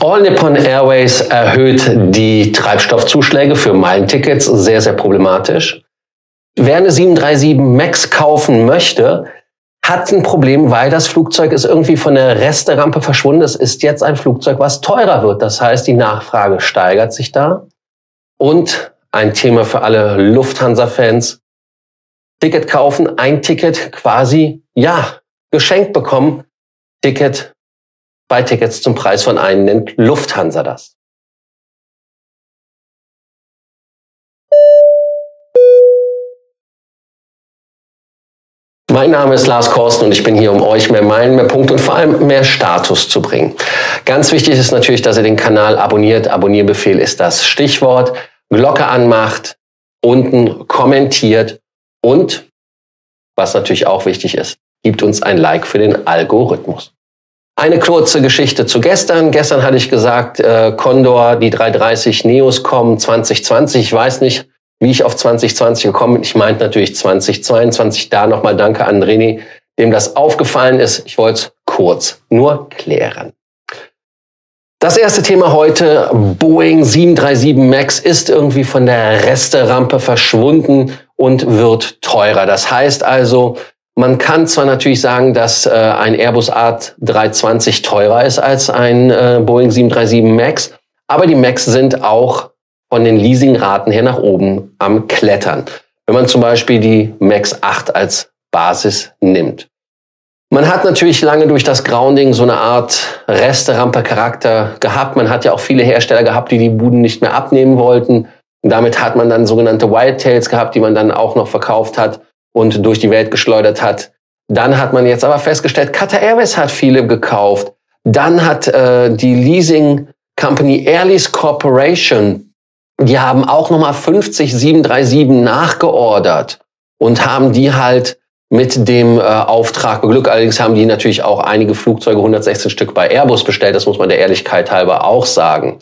All Nippon Airways erhöht die Treibstoffzuschläge für Meilentickets, sehr, sehr problematisch. Wer eine 737 MAX kaufen möchte, hat ein Problem, weil das Flugzeug ist irgendwie von der Resterampe verschwunden. Es ist jetzt ein Flugzeug, was teurer wird. Das heißt, die Nachfrage steigert sich da. Und ein Thema für alle Lufthansa-Fans. Ticket kaufen, ein Ticket quasi, ja, geschenkt bekommen. Ticket, zwei Tickets zum Preis von einem nennt Lufthansa das. Mein Name ist Lars Korsten und ich bin hier, um euch mehr Meilen, mehr Punkte und vor allem mehr Status zu bringen. Ganz wichtig ist natürlich, dass ihr den Kanal abonniert. Abonnierbefehl ist das Stichwort. Glocke anmacht, unten kommentiert und, was natürlich auch wichtig ist, gibt uns ein Like für den Algorithmus. Eine kurze Geschichte zu gestern. Gestern hatte ich gesagt, äh, Condor, die 330 Neos kommen 2020. Ich weiß nicht, wie ich auf 2020 gekommen bin. Ich meinte natürlich 2022. Da nochmal danke an René, dem das aufgefallen ist. Ich wollte es kurz nur klären. Das erste Thema heute, Boeing 737 MAX ist irgendwie von der Resterampe verschwunden und wird teurer. Das heißt also, man kann zwar natürlich sagen, dass äh, ein Airbus A320 teurer ist als ein äh, Boeing 737 MAX, aber die MAX sind auch von den Leasingraten her nach oben am Klettern. Wenn man zum Beispiel die Max 8 als Basis nimmt. Man hat natürlich lange durch das Grounding so eine Art Resterampe-Charakter gehabt. Man hat ja auch viele Hersteller gehabt, die die Buden nicht mehr abnehmen wollten. Und damit hat man dann sogenannte Wildtails gehabt, die man dann auch noch verkauft hat und durch die Welt geschleudert hat. Dann hat man jetzt aber festgestellt, Qatar Airways hat viele gekauft. Dann hat äh, die Leasing Company Airlease Corporation die haben auch nochmal 50 737 nachgeordert und haben die halt mit dem äh, Auftrag beglückt. Allerdings haben die natürlich auch einige Flugzeuge, 116 Stück bei Airbus bestellt. Das muss man der Ehrlichkeit halber auch sagen.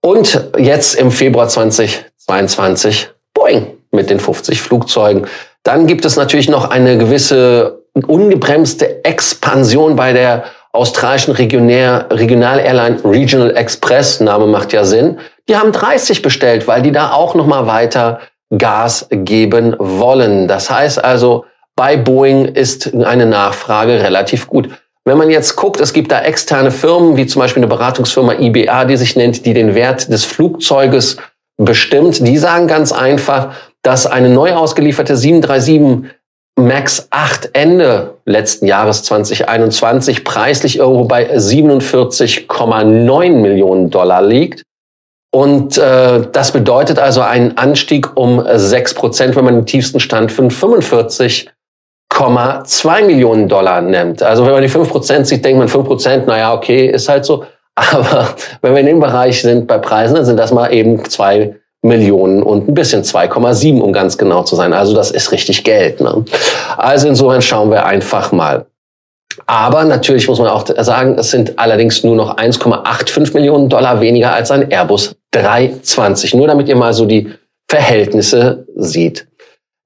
Und jetzt im Februar 2022 Boeing mit den 50 Flugzeugen. Dann gibt es natürlich noch eine gewisse ungebremste Expansion bei der australischen Regionär, Regional-Airline Regional Express. Name macht ja Sinn. Die haben 30 bestellt, weil die da auch noch mal weiter Gas geben wollen. Das heißt also, bei Boeing ist eine Nachfrage relativ gut. Wenn man jetzt guckt, es gibt da externe Firmen, wie zum Beispiel eine Beratungsfirma IBA, die sich nennt, die den Wert des Flugzeuges bestimmt. Die sagen ganz einfach, dass eine neu ausgelieferte 737 MAX 8 Ende letzten Jahres 2021 preislich irgendwo bei 47,9 Millionen Dollar liegt. Und äh, das bedeutet also einen Anstieg um 6 Prozent, wenn man den tiefsten Stand von 45,2 Millionen Dollar nimmt. Also wenn man die 5 Prozent sieht, denkt man 5 Prozent, naja, okay, ist halt so. Aber wenn wir in dem Bereich sind bei Preisen, dann sind das mal eben zwei Millionen und ein bisschen 2,7, um ganz genau zu sein. Also das ist richtig Geld. Ne? Also insofern schauen wir einfach mal. Aber natürlich muss man auch sagen, es sind allerdings nur noch 1,85 Millionen Dollar weniger als ein Airbus 320. Nur damit ihr mal so die Verhältnisse sieht.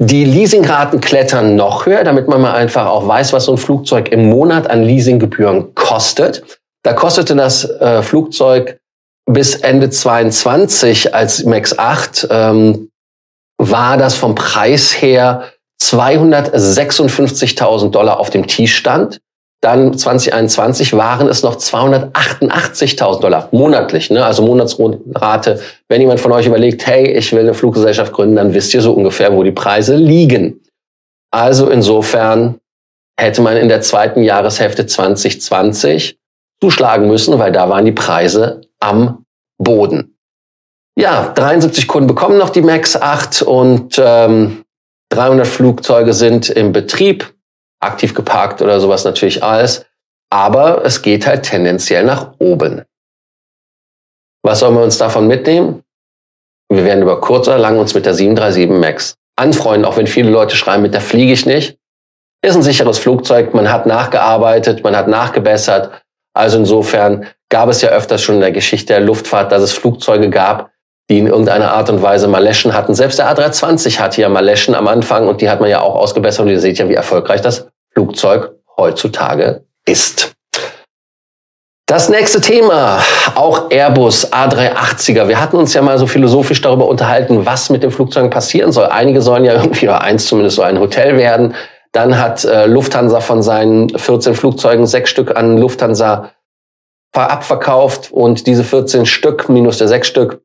Die Leasingraten klettern noch höher, damit man mal einfach auch weiß, was so ein Flugzeug im Monat an Leasinggebühren kostet. Da kostete das äh, Flugzeug bis Ende 22 als Max 8 ähm, war das vom Preis her 256.000 Dollar auf dem T-Stand. Dann 2021 waren es noch 288.000 Dollar monatlich, ne? also Monatsrate. Wenn jemand von euch überlegt, hey, ich will eine Fluggesellschaft gründen, dann wisst ihr so ungefähr, wo die Preise liegen. Also insofern hätte man in der zweiten Jahreshälfte 2020 zuschlagen müssen, weil da waren die Preise am Boden. Ja, 73 Kunden bekommen noch die MAX 8 und ähm, 300 Flugzeuge sind im Betrieb aktiv geparkt oder sowas natürlich alles. Aber es geht halt tendenziell nach oben. Was sollen wir uns davon mitnehmen? Wir werden über kurz oder lang uns mit der 737 MAX anfreunden, auch wenn viele Leute schreiben, mit der fliege ich nicht. Ist ein sicheres Flugzeug, man hat nachgearbeitet, man hat nachgebessert. Also insofern gab es ja öfters schon in der Geschichte der Luftfahrt, dass es Flugzeuge gab, die in irgendeiner Art und Weise Maleschen hatten. Selbst der A320 hatte ja Maleschen am Anfang und die hat man ja auch ausgebessert und ihr seht ja, wie erfolgreich das Flugzeug heutzutage ist. Das nächste Thema, auch Airbus A380er. Wir hatten uns ja mal so philosophisch darüber unterhalten, was mit den Flugzeugen passieren soll. Einige sollen ja irgendwie, oder eins zumindest, so ein Hotel werden. Dann hat äh, Lufthansa von seinen 14 Flugzeugen sechs Stück an Lufthansa abverkauft und diese 14 Stück minus der sechs Stück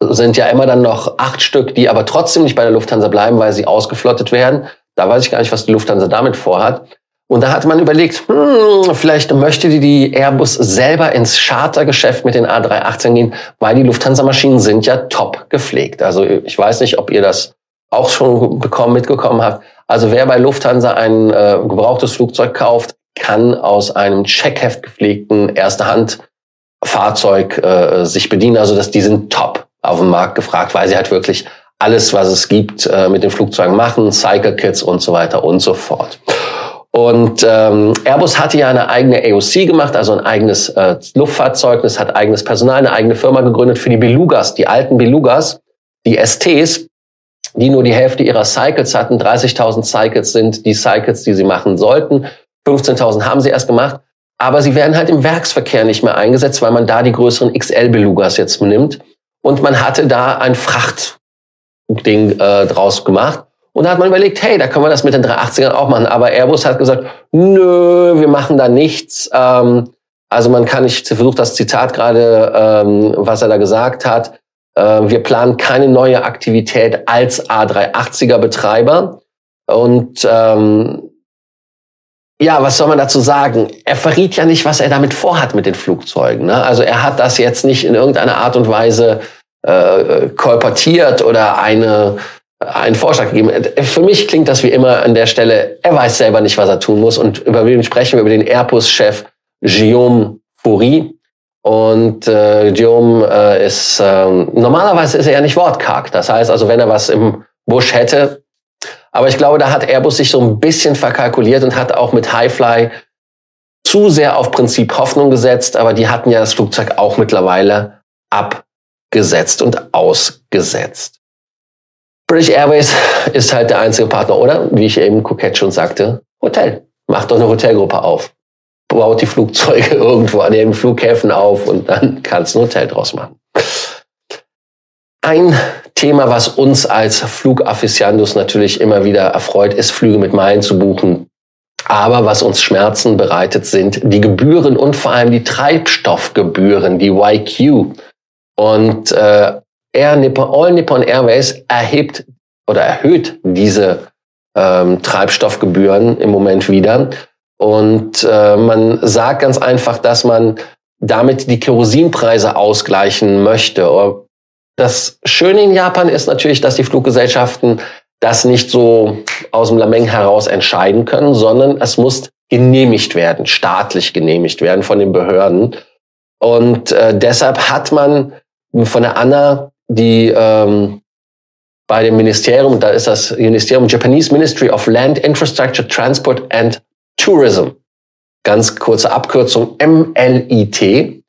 sind ja immer dann noch acht Stück, die aber trotzdem nicht bei der Lufthansa bleiben, weil sie ausgeflottet werden. Da weiß ich gar nicht, was die Lufthansa damit vorhat. Und da hat man überlegt, hm, vielleicht möchte die, die Airbus selber ins Chartergeschäft mit den A318 gehen, weil die Lufthansa-Maschinen sind ja top gepflegt. Also ich weiß nicht, ob ihr das auch schon bekommen, mitgekommen habt. Also wer bei Lufthansa ein äh, gebrauchtes Flugzeug kauft, kann aus einem Checkheft gepflegten Erste-Hand-Fahrzeug äh, sich bedienen. Also dass die sind top auf dem Markt gefragt, weil sie halt wirklich alles, was es gibt, äh, mit den Flugzeugen machen, Cycle Kits und so weiter und so fort. Und ähm, Airbus hatte ja eine eigene AOC gemacht, also ein eigenes äh, Luftfahrtzeugnis, hat eigenes Personal, eine eigene Firma gegründet für die Belugas, die alten Belugas, die STs, die nur die Hälfte ihrer Cycles hatten. 30.000 Cycles sind die Cycles, die sie machen sollten. 15.000 haben sie erst gemacht. Aber sie werden halt im Werksverkehr nicht mehr eingesetzt, weil man da die größeren XL-Belugas jetzt nimmt. Und man hatte da ein Frachtding äh, draus gemacht. Und da hat man überlegt, hey, da können wir das mit den 380ern auch machen. Aber Airbus hat gesagt, nö, wir machen da nichts. Ähm, also man kann, ich versuche das Zitat gerade, ähm, was er da gesagt hat. Äh, wir planen keine neue Aktivität als A380er Betreiber. Und ähm, ja, was soll man dazu sagen? Er verriet ja nicht, was er damit vorhat mit den Flugzeugen. Ne? Also er hat das jetzt nicht in irgendeiner Art und Weise äh, kolportiert oder eine einen Vorschlag gegeben. Für mich klingt das wie immer an der Stelle, er weiß selber nicht, was er tun muss. Und über wen sprechen wir? Über den Airbus-Chef Guillaume Foury. Und äh, Guillaume äh, ist, äh, normalerweise ist er ja nicht wortkarg. Das heißt also, wenn er was im Busch hätte. Aber ich glaube, da hat Airbus sich so ein bisschen verkalkuliert und hat auch mit Highfly zu sehr auf Prinzip Hoffnung gesetzt. Aber die hatten ja das Flugzeug auch mittlerweile abgesetzt und ausgesetzt. British Airways ist halt der einzige Partner, oder? Wie ich eben kokett schon sagte, Hotel. Macht doch eine Hotelgruppe auf. Baut die Flugzeuge irgendwo an den Flughäfen auf und dann kannst du ein Hotel draus machen. Ein Thema, was uns als Flugafficionados natürlich immer wieder erfreut, ist Flüge mit Meilen zu buchen. Aber was uns Schmerzen bereitet, sind die Gebühren und vor allem die Treibstoffgebühren, die YQ. Und äh, Air Nippon, All Nippon Airways erhebt oder erhöht diese ähm, Treibstoffgebühren im Moment wieder. Und äh, man sagt ganz einfach, dass man damit die Kerosinpreise ausgleichen möchte. Das Schöne in Japan ist natürlich, dass die Fluggesellschaften das nicht so aus dem Lameng heraus entscheiden können, sondern es muss genehmigt werden, staatlich genehmigt werden von den Behörden. Und äh, deshalb hat man von der ANA die ähm, bei dem Ministerium, da ist das Ministerium Japanese Ministry of Land, Infrastructure, Transport and Tourism, ganz kurze Abkürzung MLIT,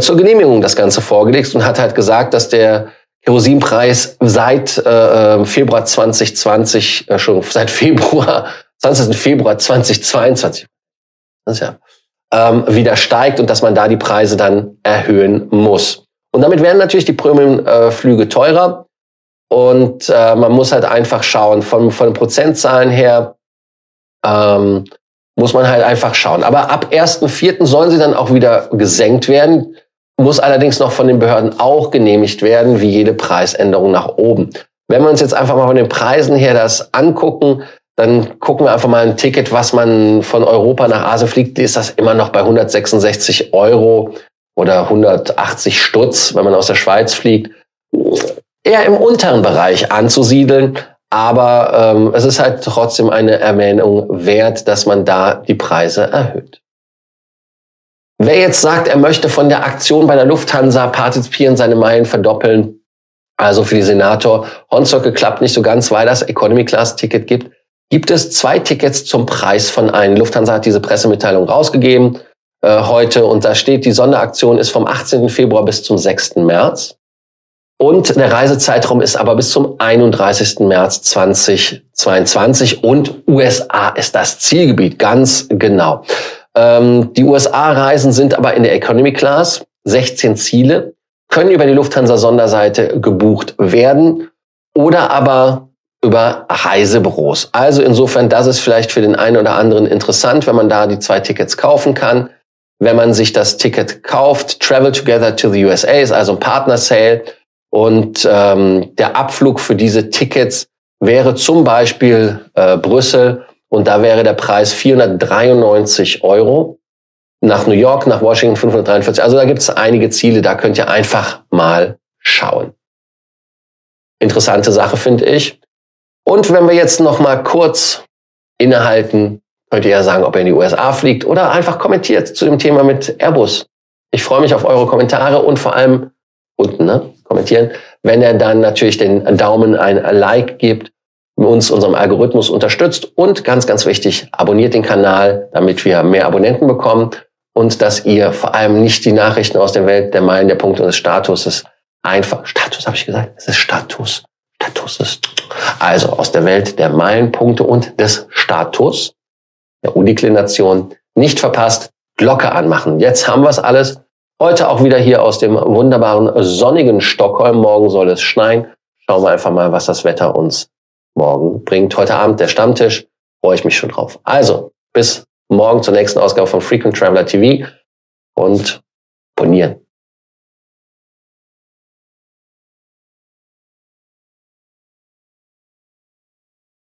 zur Genehmigung das Ganze vorgelegt und hat halt gesagt, dass der Kerosinpreis seit äh, äh Februar 2020, äh, schon seit Februar, 20. Februar 2022, das ist ja, ähm, wieder steigt und dass man da die Preise dann erhöhen muss. Und damit werden natürlich die Premium-Flüge teurer. Und äh, man muss halt einfach schauen, von, von Prozentzahlen her ähm, muss man halt einfach schauen. Aber ab 1.4. sollen sie dann auch wieder gesenkt werden, muss allerdings noch von den Behörden auch genehmigt werden, wie jede Preisänderung nach oben. Wenn wir uns jetzt einfach mal von den Preisen her das angucken, dann gucken wir einfach mal ein Ticket, was man von Europa nach Asien fliegt, ist das immer noch bei 166 Euro oder 180 Stutz, wenn man aus der Schweiz fliegt, eher im unteren Bereich anzusiedeln. Aber ähm, es ist halt trotzdem eine Erwähnung wert, dass man da die Preise erhöht. Wer jetzt sagt, er möchte von der Aktion bei der Lufthansa partizipieren, seine Meilen verdoppeln, also für die Senator, Hornzocke klappt nicht so ganz, weil das Economy Class Ticket gibt, gibt es zwei Tickets zum Preis von einem. Lufthansa hat diese Pressemitteilung rausgegeben. Äh, heute und da steht, die Sonderaktion ist vom 18. Februar bis zum 6. März. Und der Reisezeitraum ist aber bis zum 31. März 2022 und USA ist das Zielgebiet, ganz genau. Ähm, die USA-Reisen sind aber in der Economy Class, 16 Ziele, können über die Lufthansa-Sonderseite gebucht werden oder aber über Reisebüros. Also insofern, das ist vielleicht für den einen oder anderen interessant, wenn man da die zwei Tickets kaufen kann. Wenn man sich das Ticket kauft, Travel Together to the USA ist also ein Partner Sale und ähm, der Abflug für diese Tickets wäre zum Beispiel äh, Brüssel und da wäre der Preis 493 Euro. Nach New York, nach Washington 543. Also da gibt es einige Ziele, da könnt ihr einfach mal schauen. Interessante Sache finde ich. Und wenn wir jetzt noch mal kurz innehalten, könnt ihr ja sagen, ob ihr in die USA fliegt oder einfach kommentiert zu dem Thema mit Airbus. Ich freue mich auf eure Kommentare und vor allem unten, ne? kommentieren, wenn er dann natürlich den Daumen ein Like gibt, uns unserem Algorithmus unterstützt und ganz, ganz wichtig, abonniert den Kanal, damit wir mehr Abonnenten bekommen und dass ihr vor allem nicht die Nachrichten aus der Welt der Meilen, der Punkte und des Status einfach, Status habe ich gesagt, es ist Status, Status ist, also aus der Welt der Meilenpunkte und des Status, der Udeklination, nicht verpasst, Glocke anmachen. Jetzt haben wir es alles. Heute auch wieder hier aus dem wunderbaren sonnigen Stockholm. Morgen soll es schneien. Schauen wir einfach mal, was das Wetter uns morgen bringt. Heute Abend der Stammtisch. Freue ich mich schon drauf. Also, bis morgen zur nächsten Ausgabe von Frequent Traveler TV und abonnieren.